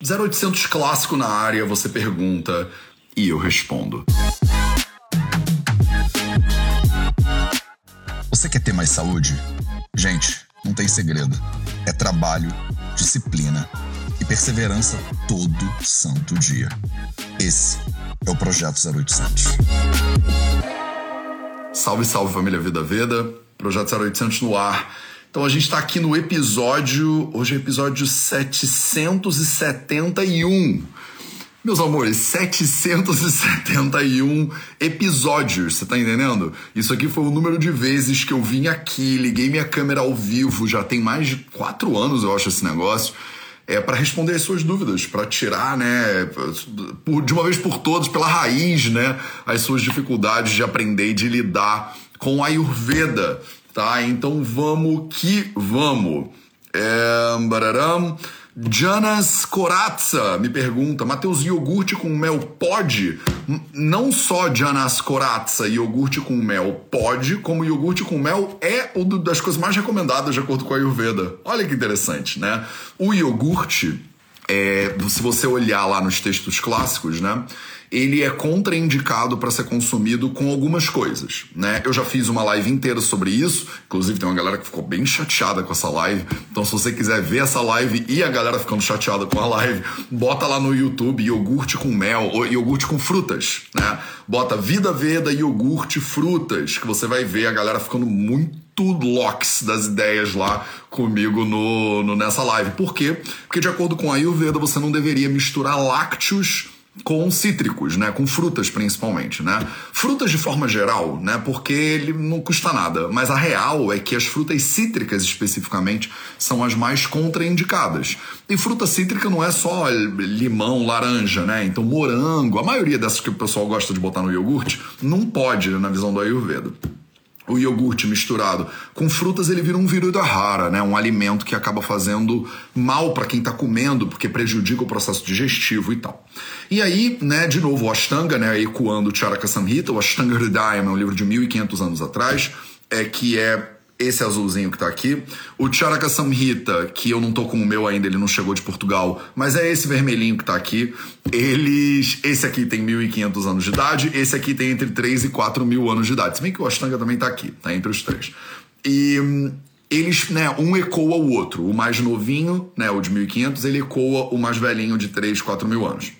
0800 clássico na área, você pergunta e eu respondo. Você quer ter mais saúde? Gente, não tem segredo. É trabalho, disciplina e perseverança todo santo dia. Esse é o Projeto 0800. Salve, salve família Vida Veda, Projeto 0800 no ar. Então a gente está aqui no episódio, hoje é episódio 771. Meus amores, 771 episódios, você tá entendendo? Isso aqui foi o número de vezes que eu vim aqui, liguei minha câmera ao vivo, já tem mais de quatro anos, eu acho, esse negócio. É para responder as suas dúvidas, para tirar, né, por, de uma vez por todas, pela raiz, né, as suas dificuldades de aprender e de lidar com a Ayurveda tá? Então vamos que vamos. É, bararam. Janas Corazza me pergunta: Matheus, iogurte com mel pode? Não só Janas Corazza, iogurte com mel pode, como iogurte com mel é uma das coisas mais recomendadas de acordo com a Ayurveda. Olha que interessante, né? O iogurte, é, se você olhar lá nos textos clássicos, né? Ele é contraindicado para ser consumido com algumas coisas, né? Eu já fiz uma live inteira sobre isso, inclusive tem uma galera que ficou bem chateada com essa live. Então, se você quiser ver essa live e a galera ficando chateada com a live, bota lá no YouTube iogurte com mel ou iogurte com frutas, né? Bota Vida Veda iogurte frutas, que você vai ver a galera ficando muito locks das ideias lá comigo no, no, nessa live. Por quê? Porque de acordo com a Ayurveda, você não deveria misturar lácteos com cítricos, né, com frutas principalmente, né? Frutas de forma geral, né, porque ele não custa nada, mas a real é que as frutas cítricas especificamente são as mais contraindicadas. E fruta cítrica não é só limão, laranja, né? Então morango, a maioria dessas que o pessoal gosta de botar no iogurte, não pode na visão do Ayurveda o iogurte misturado com frutas, ele vira um rara, né? Um alimento que acaba fazendo mal para quem está comendo, porque prejudica o processo digestivo e tal. E aí, né, de novo, o Ashtanga, né, ecoando o Charaka Samhita, o Ashtanga Hridayam é um livro de 1500 anos atrás, é que é esse azulzinho que tá aqui. O Charaka Samhita, que eu não tô com o meu ainda, ele não chegou de Portugal, mas é esse vermelhinho que tá aqui. Eles. Esse aqui tem 1.500 anos de idade, esse aqui tem entre 3 e 4 mil anos de idade. Se bem que o Ashtanga também tá aqui, tá entre os três. E eles, né, um ecoa o outro. O mais novinho, né, o de 1.500, ele ecoa o mais velhinho de 3, 4 mil anos.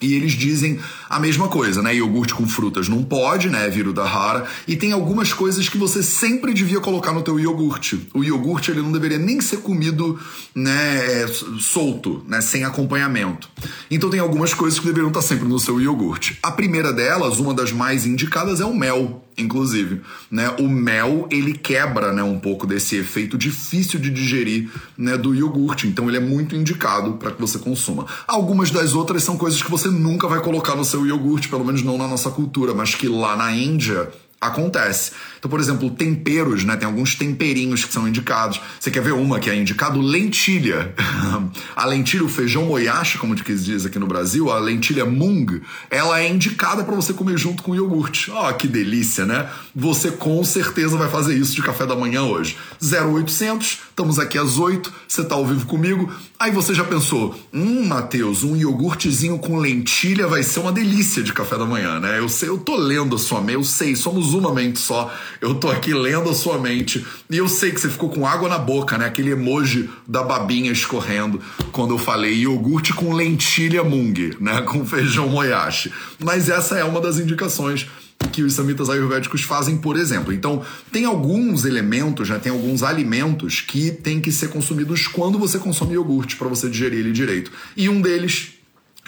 E eles dizem a mesma coisa, né? Iogurte com frutas não pode, né? Viro da rara. E tem algumas coisas que você sempre devia colocar no teu iogurte. O iogurte ele não deveria nem ser comido, né? É, solto, né? Sem acompanhamento. Então tem algumas coisas que deveriam estar sempre no seu iogurte. A primeira delas, uma das mais indicadas, é o mel inclusive, né? O mel ele quebra, né, um pouco desse efeito difícil de digerir, né, do iogurte. Então ele é muito indicado para que você consuma. Algumas das outras são coisas que você nunca vai colocar no seu iogurte, pelo menos não na nossa cultura, mas que lá na Índia acontece. Então, por exemplo, temperos, né? Tem alguns temperinhos que são indicados. Você quer ver uma que é indicado? Lentilha. a lentilha, o feijão moyashi, como que diz aqui no Brasil, a lentilha mung, ela é indicada para você comer junto com iogurte. Ó, oh, que delícia, né? Você com certeza vai fazer isso de café da manhã hoje. 0800, estamos aqui às 8, você tá ao vivo comigo. Aí você já pensou, hum, Matheus, um iogurtezinho com lentilha vai ser uma delícia de café da manhã, né? Eu sei, eu tô lendo a sua eu sei, somos uma mente só. Eu tô aqui lendo a sua mente e eu sei que você ficou com água na boca, né? Aquele emoji da babinha escorrendo quando eu falei iogurte com lentilha mung, né? Com feijão moyashi. Mas essa é uma das indicações que os samitas ayurvédicos fazem, por exemplo. Então, tem alguns elementos, né, tem alguns alimentos que têm que ser consumidos quando você consome iogurte para você digerir ele direito. E um deles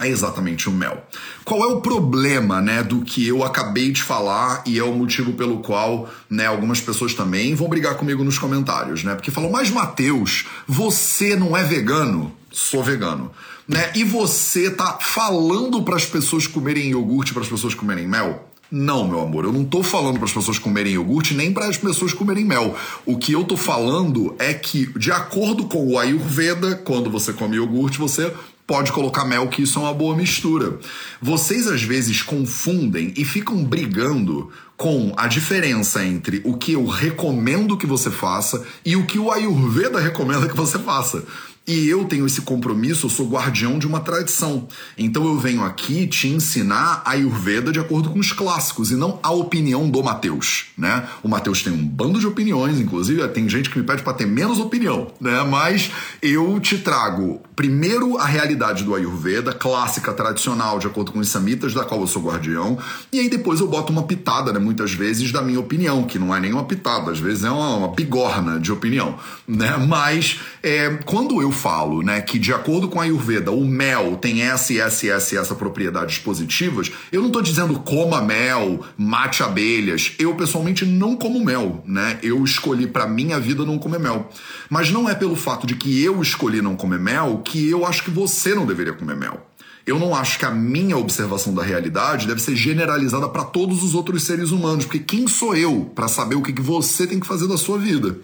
é exatamente o mel. Qual é o problema, né, do que eu acabei de falar e é o motivo pelo qual, né, algumas pessoas também vão brigar comigo nos comentários, né? Porque falam: "Mas Mateus, você não é vegano?" Sou vegano, né? E você tá falando para as pessoas comerem iogurte, para as pessoas comerem mel? Não, meu amor, eu não tô falando para as pessoas comerem iogurte nem para as pessoas comerem mel. O que eu tô falando é que, de acordo com o Ayurveda, quando você come iogurte, você pode colocar mel, que isso é uma boa mistura. Vocês às vezes confundem e ficam brigando com a diferença entre o que eu recomendo que você faça e o que o Ayurveda recomenda que você faça. E eu tenho esse compromisso, eu sou guardião de uma tradição. Então eu venho aqui te ensinar a Ayurveda de acordo com os clássicos e não a opinião do Mateus, né? O Mateus tem um bando de opiniões, inclusive tem gente que me pede para ter menos opinião, né? Mas eu te trago primeiro a realidade do Ayurveda, clássica, tradicional, de acordo com os samitas, da qual eu sou guardião, e aí depois eu boto uma pitada, né, muitas vezes, da minha opinião, que não é nem uma pitada, às vezes é uma, uma bigorna de opinião, né? Mas é, quando eu falo, né, que de acordo com a Ayurveda, o mel tem essa essa essa essa propriedades positivas, eu não estou dizendo coma mel, mate abelhas. Eu pessoalmente não como mel, né? Eu escolhi para minha vida não comer mel. Mas não é pelo fato de que eu escolhi não comer mel que eu acho que você não deveria comer mel. Eu não acho que a minha observação da realidade deve ser generalizada para todos os outros seres humanos, porque quem sou eu para saber o que, que você tem que fazer da sua vida?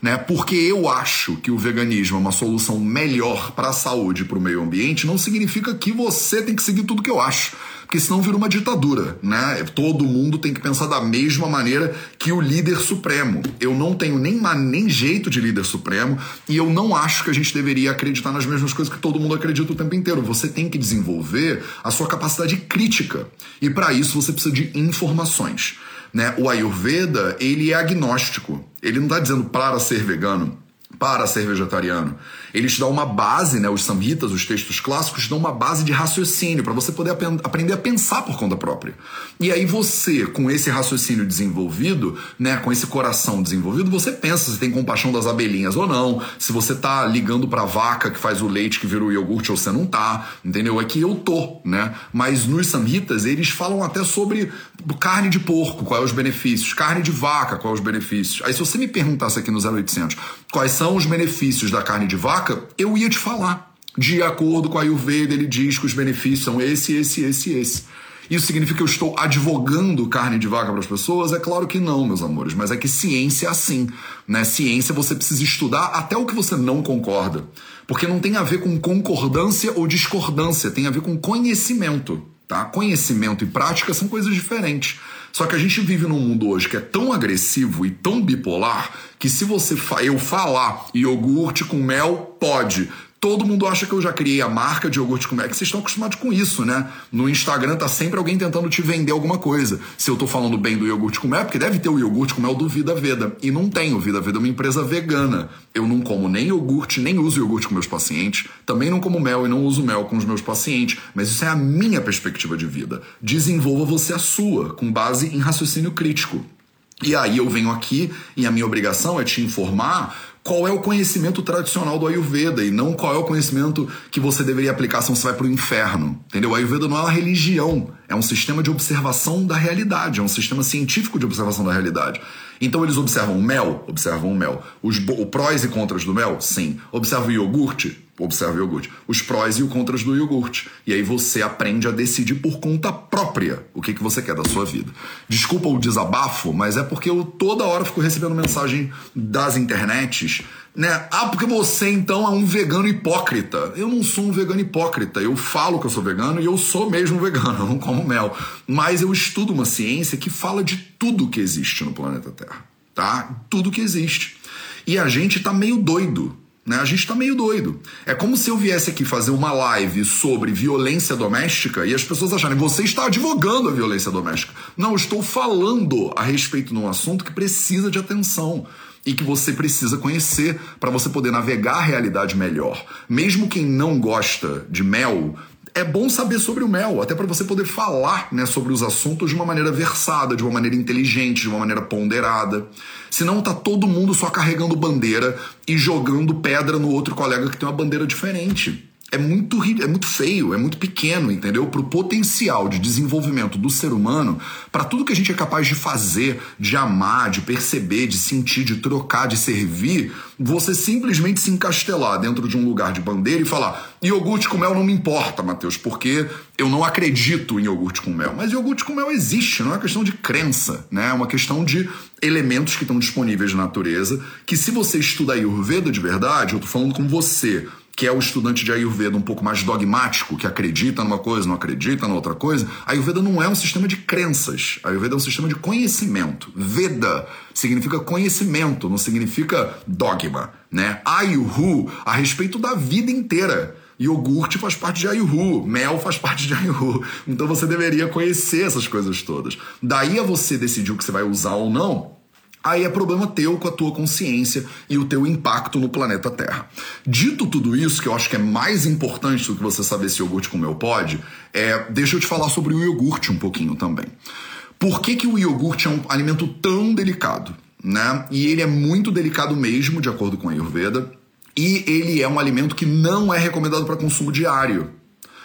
Né? Porque eu acho que o veganismo é uma solução melhor para a saúde e para o meio ambiente, não significa que você tem que seguir tudo que eu acho porque senão vira uma ditadura, né? Todo mundo tem que pensar da mesma maneira que o líder supremo. Eu não tenho nem, nem jeito de líder supremo e eu não acho que a gente deveria acreditar nas mesmas coisas que todo mundo acredita o tempo inteiro. Você tem que desenvolver a sua capacidade crítica e para isso você precisa de informações. Né? O Ayurveda ele é agnóstico. Ele não está dizendo para ser vegano, para ser vegetariano. Eles dão uma base, né, os samhitas, os textos clássicos, dão uma base de raciocínio para você poder ap aprender a pensar por conta própria. E aí você, com esse raciocínio desenvolvido, né, com esse coração desenvolvido, você pensa se tem compaixão das abelhinhas ou não, se você tá ligando para a vaca que faz o leite que vira o iogurte ou você não tá, entendeu? É que eu tô, né? Mas nos samhitas eles falam até sobre carne de porco, quais os benefícios, carne de vaca, quais os benefícios. Aí se você me perguntasse aqui no 0800 quais são os benefícios da carne de vaca, vaca, eu ia te falar. De acordo com a Ayurveda, ele diz que os benefícios são esse, esse, esse, esse. Isso significa que eu estou advogando carne de vaca para as pessoas? É claro que não, meus amores, mas é que ciência é assim. Né? Ciência você precisa estudar até o que você não concorda. Porque não tem a ver com concordância ou discordância, tem a ver com conhecimento. Tá? Conhecimento e prática são coisas diferentes. Só que a gente vive num mundo hoje que é tão agressivo e tão bipolar que se você fa eu falar iogurte com mel, pode. Todo mundo acha que eu já criei a marca de iogurte com que vocês estão acostumados com isso, né? No Instagram tá sempre alguém tentando te vender alguma coisa. Se eu tô falando bem do iogurte com mel, porque deve ter o iogurte com mel do Vida Veda. E não tem, o Vida Veda é uma empresa vegana. Eu não como nem iogurte, nem uso iogurte com meus pacientes. Também não como mel e não uso mel com os meus pacientes. Mas isso é a minha perspectiva de vida. Desenvolva você a sua, com base em raciocínio crítico. E aí eu venho aqui e a minha obrigação é te informar qual é o conhecimento tradicional do Ayurveda e não qual é o conhecimento que você deveria aplicar se você vai para o inferno. Entendeu? O Ayurveda não é uma religião, é um sistema de observação da realidade, é um sistema científico de observação da realidade. Então eles observam o mel, observam o mel. Os prós e contras do mel, sim. Observam o iogurte, observa o iogurte. Os prós e os contras do iogurte. E aí você aprende a decidir por conta própria o que, que você quer da sua vida. Desculpa o desabafo, mas é porque eu toda hora fico recebendo mensagem das internets, né? Ah, porque você então é um vegano hipócrita. Eu não sou um vegano hipócrita. Eu falo que eu sou vegano e eu sou mesmo vegano, eu não como mel. Mas eu estudo uma ciência que fala de tudo que existe no planeta Terra, tá? Tudo que existe. E a gente tá meio doido né? A gente tá meio doido. É como se eu viesse aqui fazer uma live sobre violência doméstica e as pessoas acharem você está advogando a violência doméstica. Não, eu estou falando a respeito de um assunto que precisa de atenção e que você precisa conhecer para você poder navegar a realidade melhor. Mesmo quem não gosta de mel, é bom saber sobre o mel, até para você poder falar né, sobre os assuntos de uma maneira versada, de uma maneira inteligente, de uma maneira ponderada. Senão tá todo mundo só carregando bandeira e jogando pedra no outro colega que tem uma bandeira diferente é muito, é muito feio, é muito pequeno, entendeu? Para o potencial de desenvolvimento do ser humano, para tudo que a gente é capaz de fazer, de amar, de perceber, de sentir, de trocar, de servir, você simplesmente se encastelar dentro de um lugar de bandeira e falar: iogurte com mel não me importa, Matheus, porque eu não acredito em iogurte com mel. Mas iogurte com mel existe, não é uma questão de crença, né? É uma questão de elementos que estão disponíveis na natureza, que se você estuda Ayurveda de verdade, eu tô falando com você que é o estudante de Ayurveda um pouco mais dogmático, que acredita numa coisa, não acredita na outra coisa, Ayurveda não é um sistema de crenças. Ayurveda é um sistema de conhecimento. Veda significa conhecimento, não significa dogma, né? Ayurhu a respeito da vida inteira. Iogurte faz parte de Ayurru, mel faz parte de Ayurru. Então você deveria conhecer essas coisas todas. Daí a você decidir o que você vai usar ou não, Aí é problema teu com a tua consciência e o teu impacto no planeta Terra. Dito tudo isso, que eu acho que é mais importante do que você saber se iogurte comeu pode, é, deixa eu te falar sobre o iogurte um pouquinho também. Por que, que o iogurte é um alimento tão delicado? Né? E ele é muito delicado mesmo, de acordo com a Ayurveda, e ele é um alimento que não é recomendado para consumo diário.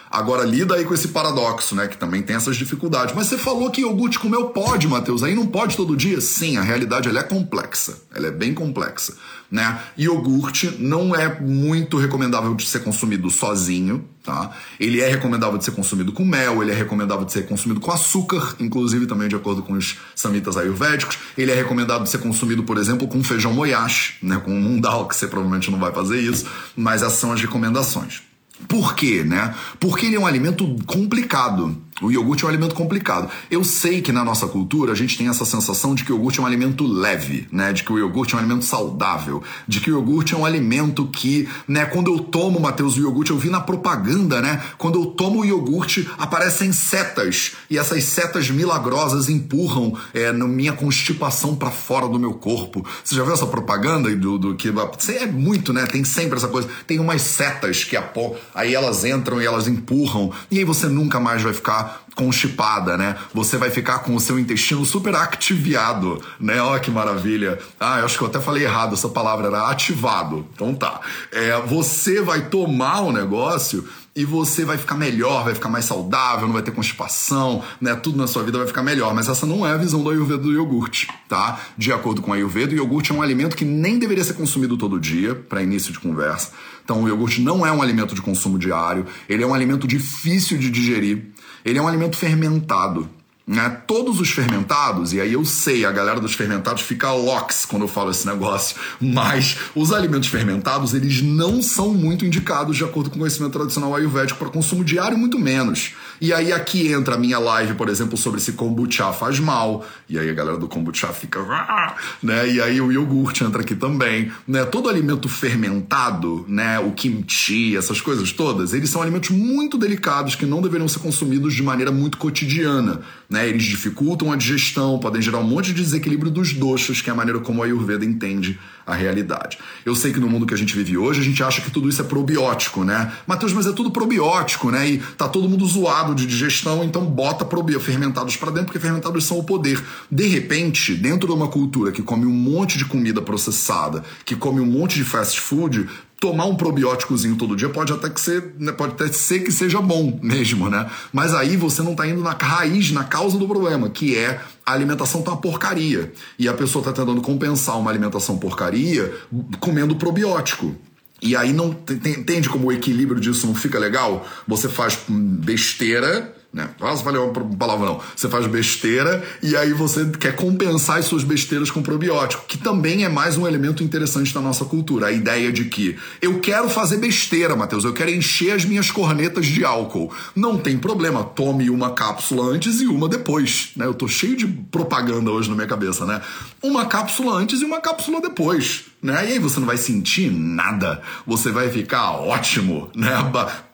Agora, lida aí com esse paradoxo, né? Que também tem essas dificuldades. Mas você falou que iogurte comeu pode, Matheus. Aí não pode todo dia? Sim, a realidade ela é complexa. Ela é bem complexa, né? Iogurte não é muito recomendável de ser consumido sozinho, tá? Ele é recomendável de ser consumido com mel, ele é recomendável de ser consumido com açúcar, inclusive também de acordo com os samitas ayurvédicos. Ele é recomendado de ser consumido, por exemplo, com feijão moyash, né? Com mundal, que você provavelmente não vai fazer isso. Mas essas são as recomendações. Por quê, né? Porque ele é um alimento complicado. O iogurte é um alimento complicado. Eu sei que na nossa cultura a gente tem essa sensação de que o iogurte é um alimento leve, né? De que o iogurte é um alimento saudável, de que o iogurte é um alimento que, né, quando eu tomo, Matheus, o iogurte, eu vi na propaganda, né? Quando eu tomo o iogurte, aparecem setas e essas setas milagrosas empurram é, na minha constipação para fora do meu corpo. Você já viu essa propaganda do, do que é muito, né? Tem sempre essa coisa. Tem umas setas que apó, aí elas entram e elas empurram e aí você nunca mais vai ficar constipada, né? Você vai ficar com o seu intestino super activado, né? Olha que maravilha. Ah, eu acho que eu até falei errado, essa palavra era ativado. Então tá. É, você vai tomar o negócio e você vai ficar melhor, vai ficar mais saudável, não vai ter constipação, né? Tudo na sua vida vai ficar melhor. Mas essa não é a visão do Ayurveda do iogurte, tá? De acordo com a Ayurveda, o iogurte é um alimento que nem deveria ser consumido todo dia, para início de conversa. Então, o iogurte não é um alimento de consumo diário, ele é um alimento difícil de digerir. Ele é um alimento fermentado. Né? Todos os fermentados, e aí eu sei, a galera dos fermentados fica lox quando eu falo esse negócio, mas os alimentos fermentados, eles não são muito indicados de acordo com o conhecimento tradicional ayurvédico para consumo diário, muito menos. E aí aqui entra a minha live, por exemplo, sobre se kombucha faz mal, e aí a galera do kombucha fica, ah", né? E aí o iogurte entra aqui também, né? Todo alimento fermentado, né, o kimchi, essas coisas todas, eles são alimentos muito delicados que não deveriam ser consumidos de maneira muito cotidiana né? Eles dificultam a digestão, podem gerar um monte de desequilíbrio dos doxas, que é a maneira como a Ayurveda entende a realidade. Eu sei que no mundo que a gente vive hoje, a gente acha que tudo isso é probiótico, né? Matheus, mas é tudo probiótico, né? E tá todo mundo zoado de digestão, então bota probi fermentados para dentro, porque fermentados são o poder. De repente, dentro de uma cultura que come um monte de comida processada, que come um monte de fast food, tomar um probióticozinho todo dia pode até que ser, né, pode até ser que seja bom mesmo, né? Mas aí você não está indo na raiz, na causa do problema, que é a alimentação tá uma porcaria. E a pessoa está tentando compensar uma alimentação porcaria comendo probiótico. E aí não entende como o equilíbrio disso não fica legal? Você faz besteira né? Valeu uma palavra não. Você faz besteira e aí você quer compensar as suas besteiras com probiótico, que também é mais um elemento interessante da nossa cultura. A ideia de que eu quero fazer besteira, Matheus, eu quero encher as minhas cornetas de álcool. Não tem problema, tome uma cápsula antes e uma depois. Né? Eu tô cheio de propaganda hoje na minha cabeça, né? Uma cápsula antes e uma cápsula depois né? E aí você não vai sentir nada, você vai ficar ótimo, né?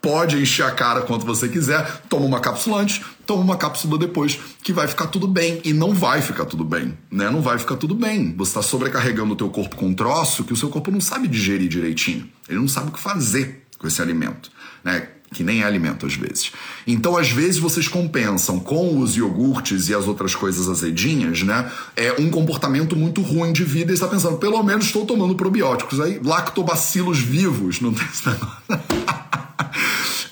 Pode encher a cara quanto você quiser, toma uma cápsula antes, toma uma cápsula depois, que vai ficar tudo bem. E não vai ficar tudo bem, né? Não vai ficar tudo bem. Você está sobrecarregando o teu corpo com um troço que o seu corpo não sabe digerir direitinho. Ele não sabe o que fazer com esse alimento, né? Que nem é alimento às vezes. Então, às vezes, vocês compensam com os iogurtes e as outras coisas azedinhas, né? É um comportamento muito ruim de vida e está pensando, pelo menos estou tomando probióticos. Aí, lactobacilos vivos, não tem esse negócio.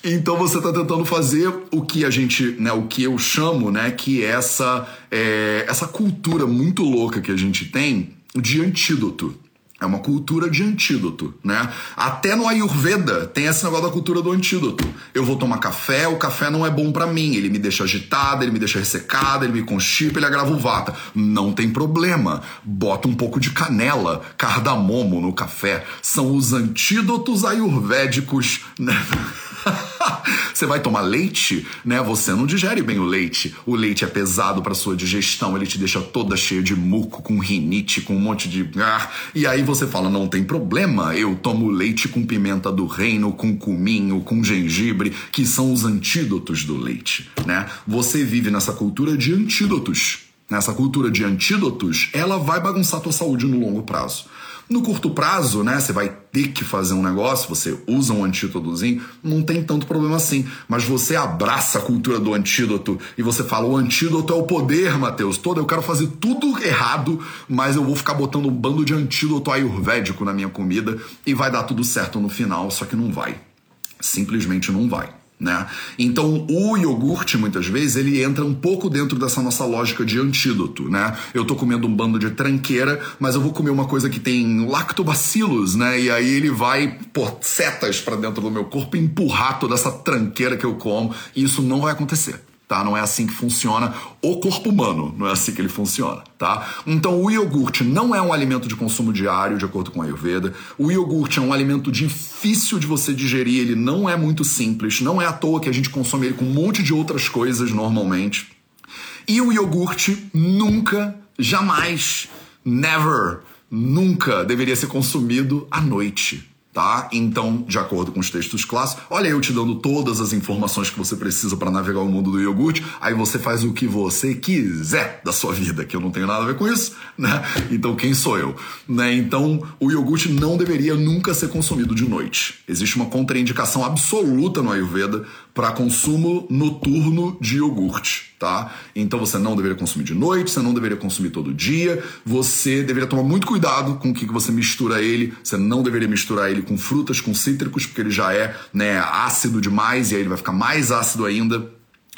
Então você está tentando fazer o que a gente, né, o que eu chamo, né, que é essa, é, essa cultura muito louca que a gente tem de antídoto. É uma cultura de antídoto, né? Até no Ayurveda tem esse negócio da cultura do antídoto. Eu vou tomar café, o café não é bom para mim, ele me deixa agitada, ele me deixa ressecada, ele me constipa, ele agrava o vata. Não tem problema. Bota um pouco de canela, cardamomo no café. São os antídotos ayurvédicos, né? você vai tomar leite, né? Você não digere bem o leite. O leite é pesado para sua digestão, ele te deixa toda cheia de muco, com rinite, com um monte de. Ah, e aí você fala: não tem problema, eu tomo leite com pimenta do reino, com cominho, com gengibre, que são os antídotos do leite, né? Você vive nessa cultura de antídotos. Nessa cultura de antídotos, ela vai bagunçar a tua saúde no longo prazo. No curto prazo, né, você vai ter que fazer um negócio, você usa um antídotozinho, não tem tanto problema assim. Mas você abraça a cultura do antídoto e você fala: o antídoto é o poder, Matheus. Todo eu quero fazer tudo errado, mas eu vou ficar botando um bando de antídoto ayurvédico na minha comida e vai dar tudo certo no final, só que não vai. Simplesmente não vai. Né? Então o iogurte muitas vezes ele entra um pouco dentro dessa nossa lógica de antídoto, né? Eu tô comendo um bando de tranqueira, mas eu vou comer uma coisa que tem lactobacilos, né? E aí ele vai pôr setas para dentro do meu corpo empurrar toda essa tranqueira que eu como, e isso não vai acontecer tá? Não é assim que funciona o corpo humano, não é assim que ele funciona, tá? Então o iogurte não é um alimento de consumo diário, de acordo com a Ayurveda. O iogurte é um alimento difícil de você digerir, ele não é muito simples, não é à toa que a gente consome ele com um monte de outras coisas normalmente. E o iogurte nunca, jamais, never, nunca deveria ser consumido à noite tá? Então, de acordo com os textos clássicos, olha eu te dando todas as informações que você precisa para navegar o mundo do iogurte, aí você faz o que você quiser da sua vida, que eu não tenho nada a ver com isso, né? Então, quem sou eu? Né? Então, o iogurte não deveria nunca ser consumido de noite. Existe uma contraindicação absoluta no Ayurveda para consumo noturno de iogurte, tá? Então você não deveria consumir de noite, você não deveria consumir todo dia, você deveria tomar muito cuidado com o que você mistura ele, você não deveria misturar ele com frutas, com cítricos, porque ele já é né, ácido demais e aí ele vai ficar mais ácido ainda.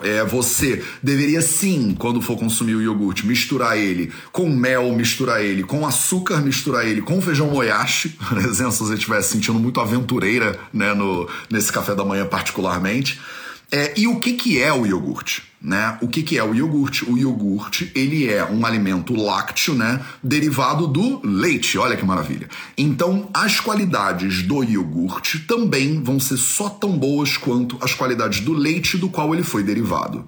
É, você deveria sim, quando for consumir o iogurte, misturar ele com mel, misturar ele com açúcar, misturar ele com feijão moyashi, por exemplo, se você estiver sentindo muito aventureira né, no, nesse café da manhã particularmente. É, e o que, que é o iogurte? Né? O que, que é o iogurte? O iogurte ele é um alimento lácteo, né, derivado do leite. Olha que maravilha. Então, as qualidades do iogurte também vão ser só tão boas quanto as qualidades do leite do qual ele foi derivado.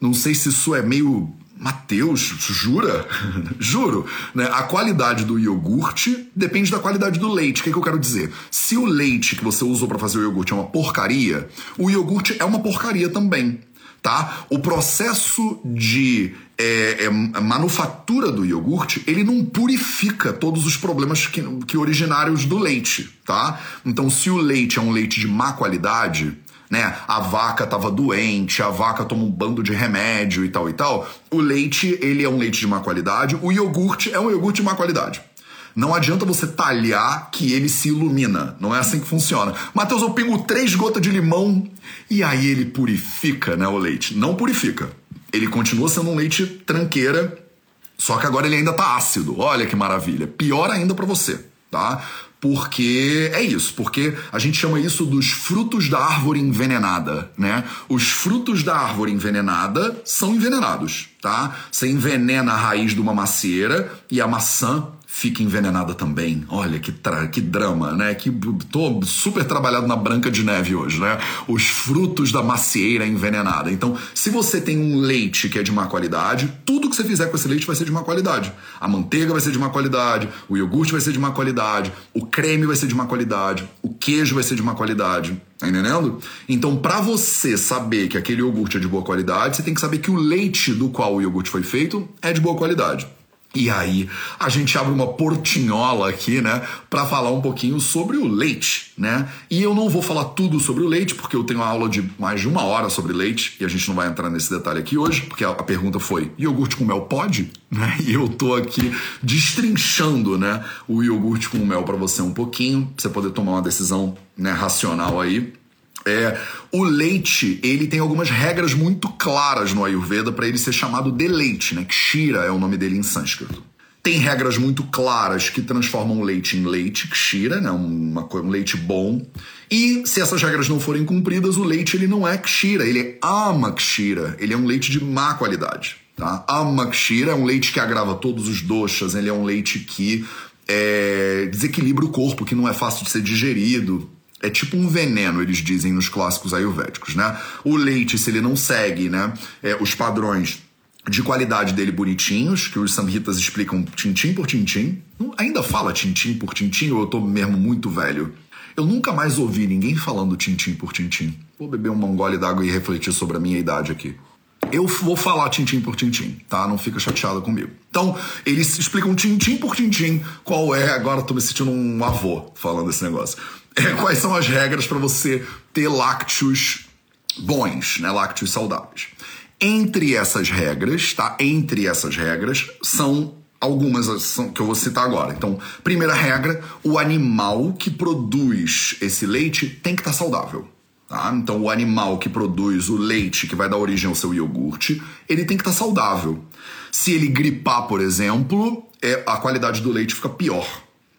Não sei se isso é meio Mateus, jura? Juro. Né? A qualidade do iogurte depende da qualidade do leite. O que, é que eu quero dizer? Se o leite que você usou para fazer o iogurte é uma porcaria, o iogurte é uma porcaria também. Tá? O processo de é, é, manufatura do iogurte, ele não purifica todos os problemas que, que originários do leite, tá? Então, se o leite é um leite de má qualidade, né? A vaca estava doente, a vaca toma um bando de remédio e tal e tal. O leite, ele é um leite de má qualidade, o iogurte é um iogurte de má qualidade. Não adianta você talhar que ele se ilumina. Não é assim que funciona. Matheus, eu pingo três gotas de limão e aí ele purifica né, o leite. Não purifica. Ele continua sendo um leite tranqueira, só que agora ele ainda tá ácido. Olha que maravilha. Pior ainda para você, tá? porque é isso, porque a gente chama isso dos frutos da árvore envenenada, né? Os frutos da árvore envenenada são envenenados, tá? Você envenena a raiz de uma macieira e a maçã fica envenenada também. Olha que, que drama, né? Que tô super trabalhado na Branca de Neve hoje, né? Os frutos da macieira envenenada. Então, se você tem um leite que é de má qualidade, tudo que você fizer com esse leite vai ser de má qualidade. A manteiga vai ser de má qualidade, o iogurte vai ser de má qualidade, o creme vai ser de má qualidade, o queijo vai ser de má qualidade. Tá entendendo? Então, para você saber que aquele iogurte é de boa qualidade, você tem que saber que o leite do qual o iogurte foi feito é de boa qualidade. E aí, a gente abre uma portinhola aqui, né, para falar um pouquinho sobre o leite, né? E eu não vou falar tudo sobre o leite, porque eu tenho uma aula de mais de uma hora sobre leite, e a gente não vai entrar nesse detalhe aqui hoje, porque a, pergunta foi: iogurte com mel pode? Né? E eu tô aqui destrinchando, né, o iogurte com mel para você um pouquinho, pra você poder tomar uma decisão, né, racional aí. É, o leite, ele tem algumas regras muito claras no Ayurveda para ele ser chamado de leite, né? Kshira é o nome dele em sânscrito. tem regras muito claras que transformam o leite em leite Kshira, né? Uma, um leite bom. E se essas regras não forem cumpridas, o leite ele não é Kshira, ele é Amakshira, ele é um leite de má qualidade. Tá? Amakshira é um leite que agrava todos os doxas, ele é um leite que é, desequilibra o corpo, que não é fácil de ser digerido. É tipo um veneno, eles dizem nos clássicos ayurvédicos, né? O leite, se ele não segue né, é, os padrões de qualidade dele bonitinhos, que os samhitas explicam tintim por tintim. Ainda fala tintim por tintim ou eu tô mesmo muito velho? Eu nunca mais ouvi ninguém falando tintim por tintim. Vou beber um gole d'água e refletir sobre a minha idade aqui. Eu vou falar tintim por tintim, tá? Não fica chateado comigo. Então, eles explicam tintim por tintim qual é. Agora tô me sentindo um avô falando esse negócio. É, quais são as regras para você ter lácteos bons, né? Lácteos saudáveis. Entre essas regras, tá? Entre essas regras são algumas que eu vou citar agora. Então, primeira regra: o animal que produz esse leite tem que estar tá saudável. Tá? Então, o animal que produz o leite que vai dar origem ao seu iogurte, ele tem que estar tá saudável. Se ele gripar, por exemplo, é, a qualidade do leite fica pior.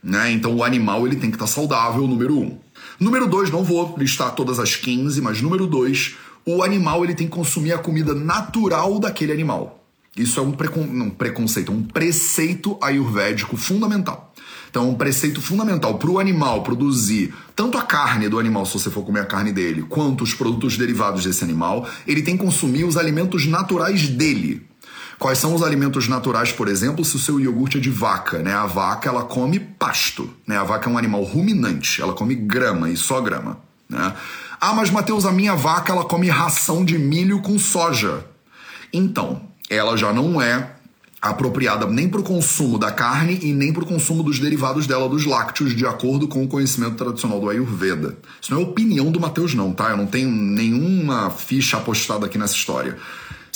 Né? Então, o animal ele tem que estar tá saudável, número um. Número dois, não vou listar todas as 15, mas número dois, o animal ele tem que consumir a comida natural daquele animal. Isso é um, precon... um preconceito, um preceito ayurvédico fundamental. Então, um preceito fundamental para o animal produzir tanto a carne do animal, se você for comer a carne dele, quanto os produtos derivados desse animal, ele tem que consumir os alimentos naturais dele. Quais são os alimentos naturais, por exemplo, se o seu iogurte é de vaca, né? A vaca, ela come pasto, né? A vaca é um animal ruminante, ela come grama e só grama, né? Ah, mas Mateus, a minha vaca ela come ração de milho com soja. Então, ela já não é apropriada nem para o consumo da carne e nem para o consumo dos derivados dela, dos lácteos, de acordo com o conhecimento tradicional do Ayurveda. Isso não é opinião do Mateus, não, tá? Eu não tenho nenhuma ficha apostada aqui nessa história.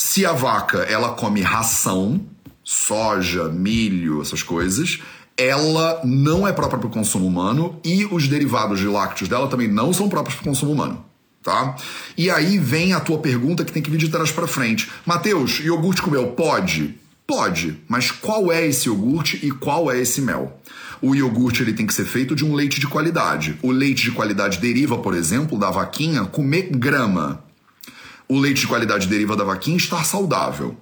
Se a vaca ela come ração, soja, milho, essas coisas, ela não é própria para o consumo humano e os derivados de lácteos dela também não são próprios para o consumo humano. Tá? E aí vem a tua pergunta que tem que vir de trás para frente. Mateus, iogurte com mel pode? Pode, mas qual é esse iogurte e qual é esse mel? O iogurte ele tem que ser feito de um leite de qualidade. O leite de qualidade deriva, por exemplo, da vaquinha comer grama. O leite de qualidade deriva da vaquinha estar saudável.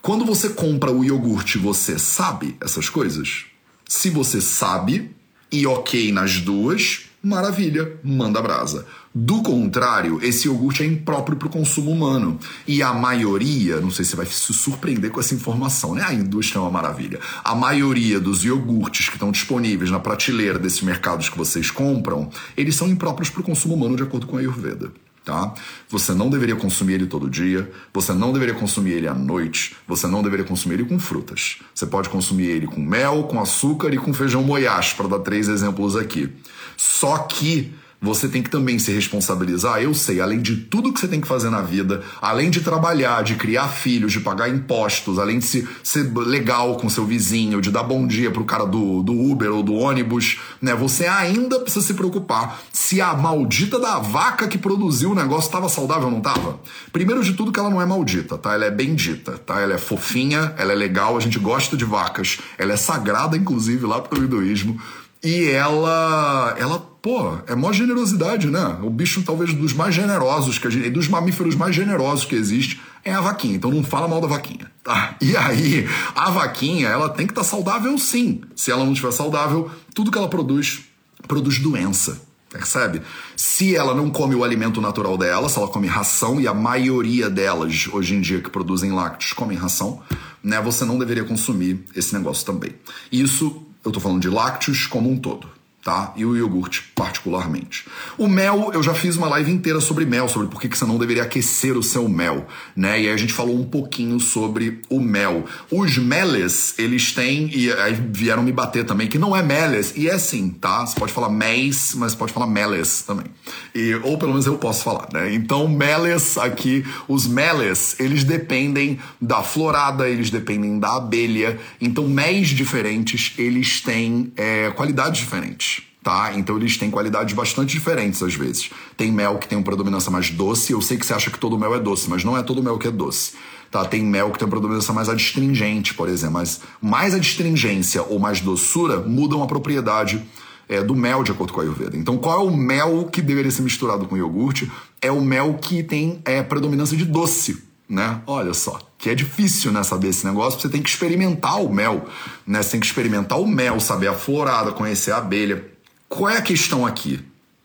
Quando você compra o iogurte, você sabe essas coisas? Se você sabe e ok nas duas, maravilha, manda brasa. Do contrário, esse iogurte é impróprio para o consumo humano. E a maioria, não sei se vai se surpreender com essa informação, né? A indústria é uma maravilha. A maioria dos iogurtes que estão disponíveis na prateleira desses mercados que vocês compram, eles são impróprios para o consumo humano, de acordo com a Ayurveda tá? Você não deveria consumir ele todo dia, você não deveria consumir ele à noite, você não deveria consumir ele com frutas. Você pode consumir ele com mel, com açúcar e com feijão moyash, para dar três exemplos aqui. Só que você tem que também se responsabilizar. Eu sei, além de tudo que você tem que fazer na vida, além de trabalhar, de criar filhos, de pagar impostos, além de se, ser legal com seu vizinho, de dar bom dia pro cara do, do Uber ou do ônibus, né? Você ainda precisa se preocupar se a maldita da vaca que produziu o negócio estava saudável ou não estava. Primeiro de tudo que ela não é maldita, tá? Ela é bendita, tá? Ela é fofinha, ela é legal, a gente gosta de vacas, ela é sagrada, inclusive, lá pro hinduísmo. E ela, ela, pô, é maior generosidade, né? O bicho talvez dos mais generosos que a gente, dos mamíferos mais generosos que existe é a vaquinha. Então não fala mal da vaquinha, tá? E aí, a vaquinha, ela tem que estar tá saudável sim. Se ela não estiver saudável, tudo que ela produz produz doença. Percebe? Se ela não come o alimento natural dela, se ela come ração, e a maioria delas, hoje em dia, que produzem lácteos, comem ração, né? Você não deveria consumir esse negócio também. Isso eu estou falando de lácteos como um todo tá? E o iogurte, particularmente. O mel, eu já fiz uma live inteira sobre mel, sobre por que você não deveria aquecer o seu mel, né? E aí a gente falou um pouquinho sobre o mel. Os meles, eles têm, e aí vieram me bater também, que não é meles, e é sim, tá? Você pode falar mês, mas pode falar meles também. E, ou pelo menos eu posso falar, né? Então, meles aqui, os meles, eles dependem da florada, eles dependem da abelha. Então, méis diferentes, eles têm é, qualidades diferentes. Tá? Então eles têm qualidades bastante diferentes às vezes. Tem mel que tem uma predominância mais doce, eu sei que você acha que todo mel é doce, mas não é todo mel que é doce. Tá? Tem mel que tem uma predominância mais adstringente, por exemplo, mas mais adstringência ou mais doçura mudam a propriedade é, do mel de acordo com a Ayurveda. Então, qual é o mel que deveria ser misturado com iogurte? É o mel que tem é, predominância de doce, né? Olha só, que é difícil, né, saber esse negócio, você tem que experimentar o mel, né? Você tem que experimentar o mel, saber a florada, conhecer a abelha. Qual é a questão aqui,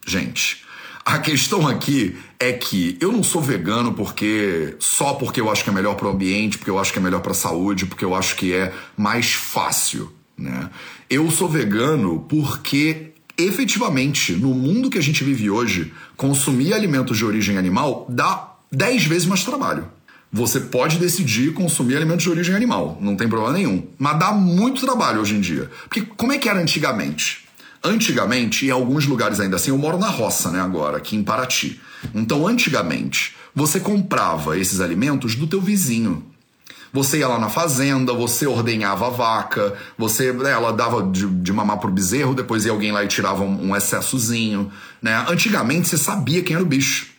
gente? A questão aqui é que eu não sou vegano porque só porque eu acho que é melhor para o ambiente, porque eu acho que é melhor para a saúde, porque eu acho que é mais fácil, né? Eu sou vegano porque efetivamente no mundo que a gente vive hoje, consumir alimentos de origem animal dá 10 vezes mais trabalho. Você pode decidir consumir alimentos de origem animal, não tem problema nenhum. Mas dá muito trabalho hoje em dia. Porque como é que era antigamente? Antigamente, em alguns lugares ainda assim, eu moro na roça, né, agora, aqui em Paraty. Então, antigamente, você comprava esses alimentos do teu vizinho. Você ia lá na fazenda, você ordenhava a vaca, você, né, ela dava de, de mamar pro bezerro, depois ia alguém lá e tirava um, um excessozinho, né? Antigamente você sabia quem era o bicho.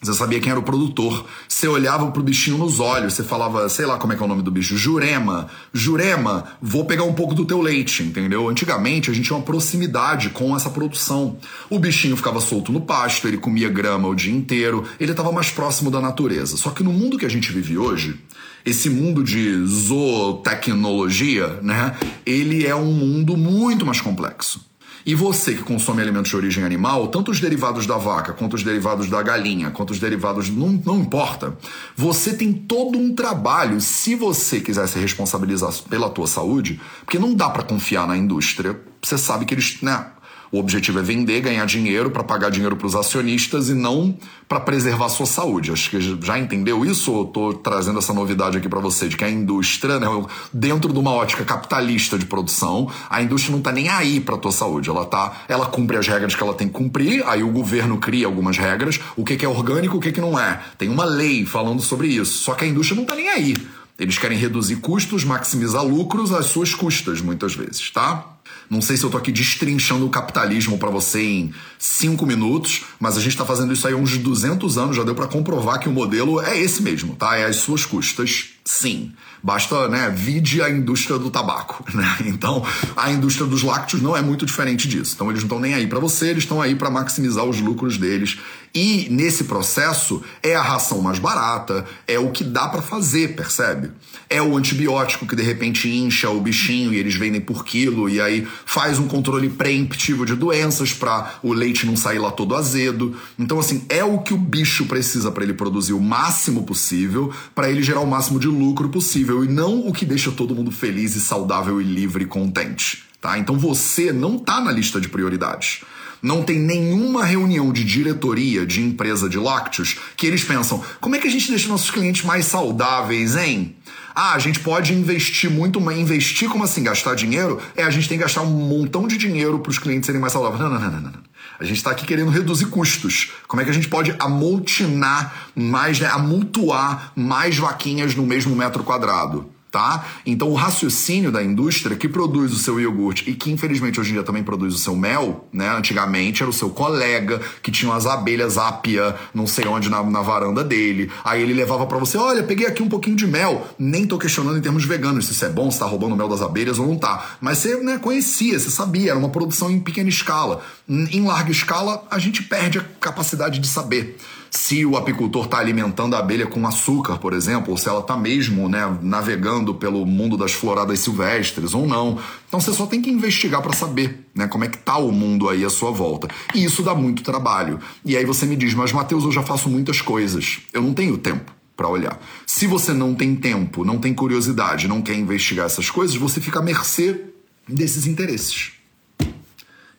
Você sabia quem era o produtor. Você olhava pro bichinho nos olhos, você falava, sei lá como é que é o nome do bicho, Jurema. Jurema, vou pegar um pouco do teu leite, entendeu? Antigamente a gente tinha uma proximidade com essa produção. O bichinho ficava solto no pasto, ele comia grama o dia inteiro, ele estava mais próximo da natureza. Só que no mundo que a gente vive hoje, esse mundo de zootecnologia, né? Ele é um mundo muito mais complexo. E você que consome alimentos de origem animal, tanto os derivados da vaca, quanto os derivados da galinha, quanto os derivados. Não, não importa. Você tem todo um trabalho, se você quiser se responsabilizar pela tua saúde, porque não dá para confiar na indústria. Você sabe que eles. Né, o objetivo é vender, ganhar dinheiro para pagar dinheiro para os acionistas e não para preservar a sua saúde. Acho que já entendeu isso ou estou trazendo essa novidade aqui para você de que a indústria, né, dentro de uma ótica capitalista de produção, a indústria não está nem aí para a tua saúde. Ela tá, ela cumpre as regras que ela tem que cumprir, aí o governo cria algumas regras, o que, que é orgânico, o que, que não é. Tem uma lei falando sobre isso. Só que a indústria não está nem aí. Eles querem reduzir custos, maximizar lucros às suas custas, muitas vezes, tá? Não sei se eu tô aqui destrinchando o capitalismo para você em cinco minutos, mas a gente está fazendo isso aí há uns 200 anos, já deu para comprovar que o modelo é esse mesmo, tá? É as suas custas, sim. Basta, né, vide a indústria do tabaco, né? Então, a indústria dos lácteos não é muito diferente disso. Então, eles não estão nem aí para você, eles estão aí para maximizar os lucros deles. E nesse processo é a ração mais barata, é o que dá para fazer, percebe? É o antibiótico que de repente incha o bichinho e eles vendem por quilo e aí faz um controle preemptivo de doenças para o leite não sair lá todo azedo. Então assim, é o que o bicho precisa para ele produzir o máximo possível, para ele gerar o máximo de lucro possível e não o que deixa todo mundo feliz e saudável e livre e contente, tá? Então você não tá na lista de prioridades não tem nenhuma reunião de diretoria de empresa de lácteos que eles pensam: como é que a gente deixa nossos clientes mais saudáveis, hein? Ah, a gente pode investir muito, mas investir como assim? Gastar dinheiro? É, a gente tem que gastar um montão de dinheiro para os clientes serem mais saudáveis. Não, não, não, não, não. A gente está aqui querendo reduzir custos. Como é que a gente pode amoltinar mais, né, amultuar mais vaquinhas no mesmo metro quadrado? Tá? Então o raciocínio da indústria que produz o seu iogurte e que infelizmente hoje em dia também produz o seu mel, né? Antigamente era o seu colega que tinha as abelhas ápia, não sei onde na, na varanda dele. Aí ele levava para você, olha, peguei aqui um pouquinho de mel. Nem tô questionando em termos veganos se isso é bom, se tá roubando o mel das abelhas ou não tá. Mas você né, conhecia, você sabia, era uma produção em pequena escala. Em larga escala, a gente perde a capacidade de saber se o apicultor está alimentando a abelha com açúcar, por exemplo, ou se ela está mesmo né, navegando pelo mundo das floradas silvestres ou não. Então você só tem que investigar para saber né, como é que está o mundo aí à sua volta. E isso dá muito trabalho. E aí você me diz, mas Mateus, eu já faço muitas coisas. Eu não tenho tempo para olhar. Se você não tem tempo, não tem curiosidade, não quer investigar essas coisas, você fica à mercê desses interesses.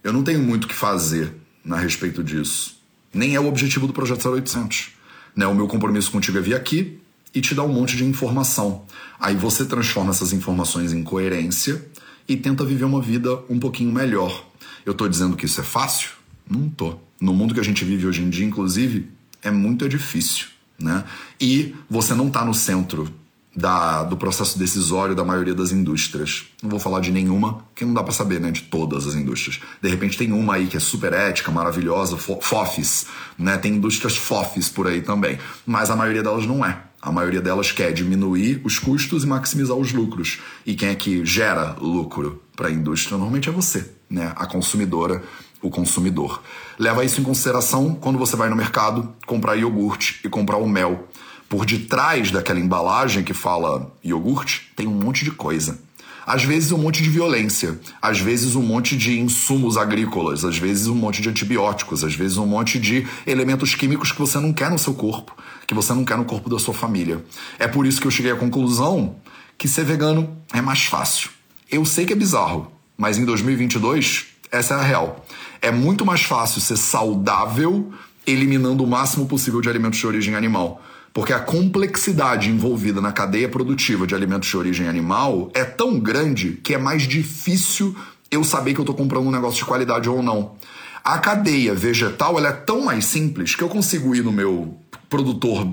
Eu não tenho muito o que fazer a respeito disso. Nem é o objetivo do Projeto 0800. Né? O meu compromisso contigo é vir aqui e te dar um monte de informação. Aí você transforma essas informações em coerência e tenta viver uma vida um pouquinho melhor. Eu estou dizendo que isso é fácil? Não tô. No mundo que a gente vive hoje em dia, inclusive, é muito difícil, né? E você não está no centro da, do processo decisório da maioria das indústrias. Não vou falar de nenhuma, porque não dá para saber, né, de todas as indústrias. De repente tem uma aí que é super ética, maravilhosa, FOFs, né? Tem indústrias FOFs por aí também, mas a maioria delas não é. A maioria delas quer diminuir os custos e maximizar os lucros. E quem é que gera lucro para a indústria normalmente é você, né? A consumidora, o consumidor. Leva isso em consideração quando você vai no mercado comprar iogurte e comprar o mel. Por detrás daquela embalagem que fala iogurte, tem um monte de coisa. Às vezes um monte de violência, às vezes um monte de insumos agrícolas, às vezes um monte de antibióticos, às vezes um monte de elementos químicos que você não quer no seu corpo, que você não quer no corpo da sua família. É por isso que eu cheguei à conclusão que ser vegano é mais fácil. Eu sei que é bizarro, mas em 2022 essa é a real. É muito mais fácil ser saudável eliminando o máximo possível de alimentos de origem animal. Porque a complexidade envolvida na cadeia produtiva de alimentos de origem animal é tão grande que é mais difícil eu saber que eu estou comprando um negócio de qualidade ou não. A cadeia vegetal ela é tão mais simples que eu consigo ir no meu produtor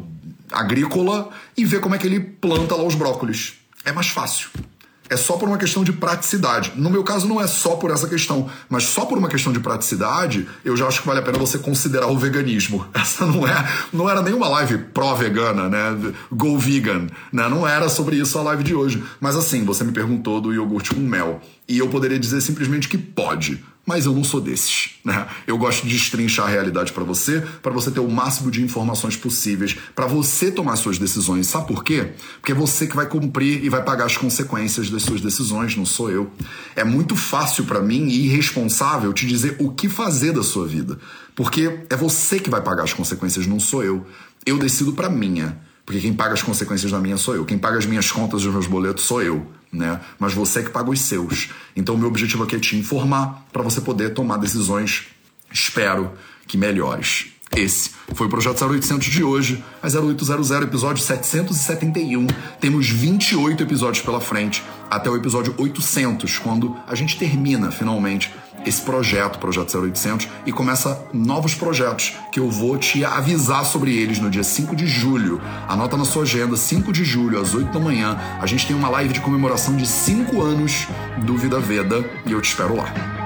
agrícola e ver como é que ele planta lá os brócolis. É mais fácil é só por uma questão de praticidade. No meu caso, não é só por essa questão, mas só por uma questão de praticidade, eu já acho que vale a pena você considerar o veganismo. Essa não é, não era nenhuma live pró-vegana, né? Go vegan, né? Não era sobre isso a live de hoje. Mas assim, você me perguntou do iogurte com mel. E eu poderia dizer simplesmente que pode mas eu não sou desses. Né? Eu gosto de destrinchar a realidade para você, para você ter o máximo de informações possíveis, para você tomar suas decisões. Sabe por quê? Porque é você que vai cumprir e vai pagar as consequências das suas decisões, não sou eu. É muito fácil para mim e irresponsável te dizer o que fazer da sua vida, porque é você que vai pagar as consequências, não sou eu. Eu decido para minha. Porque quem paga as consequências da minha sou eu. Quem paga as minhas contas e os meus boletos sou eu, né? Mas você é que paga os seus. Então, meu objetivo aqui é te informar para você poder tomar decisões, espero que melhores. Esse foi o Projeto 0800 de hoje, a 0800, episódio 771. Temos 28 episódios pela frente, até o episódio 800, quando a gente termina finalmente esse projeto, Projeto 0800, e começa novos projetos que eu vou te avisar sobre eles no dia 5 de julho. Anota na sua agenda, 5 de julho, às 8 da manhã, a gente tem uma live de comemoração de 5 anos do Vida Veda e eu te espero lá.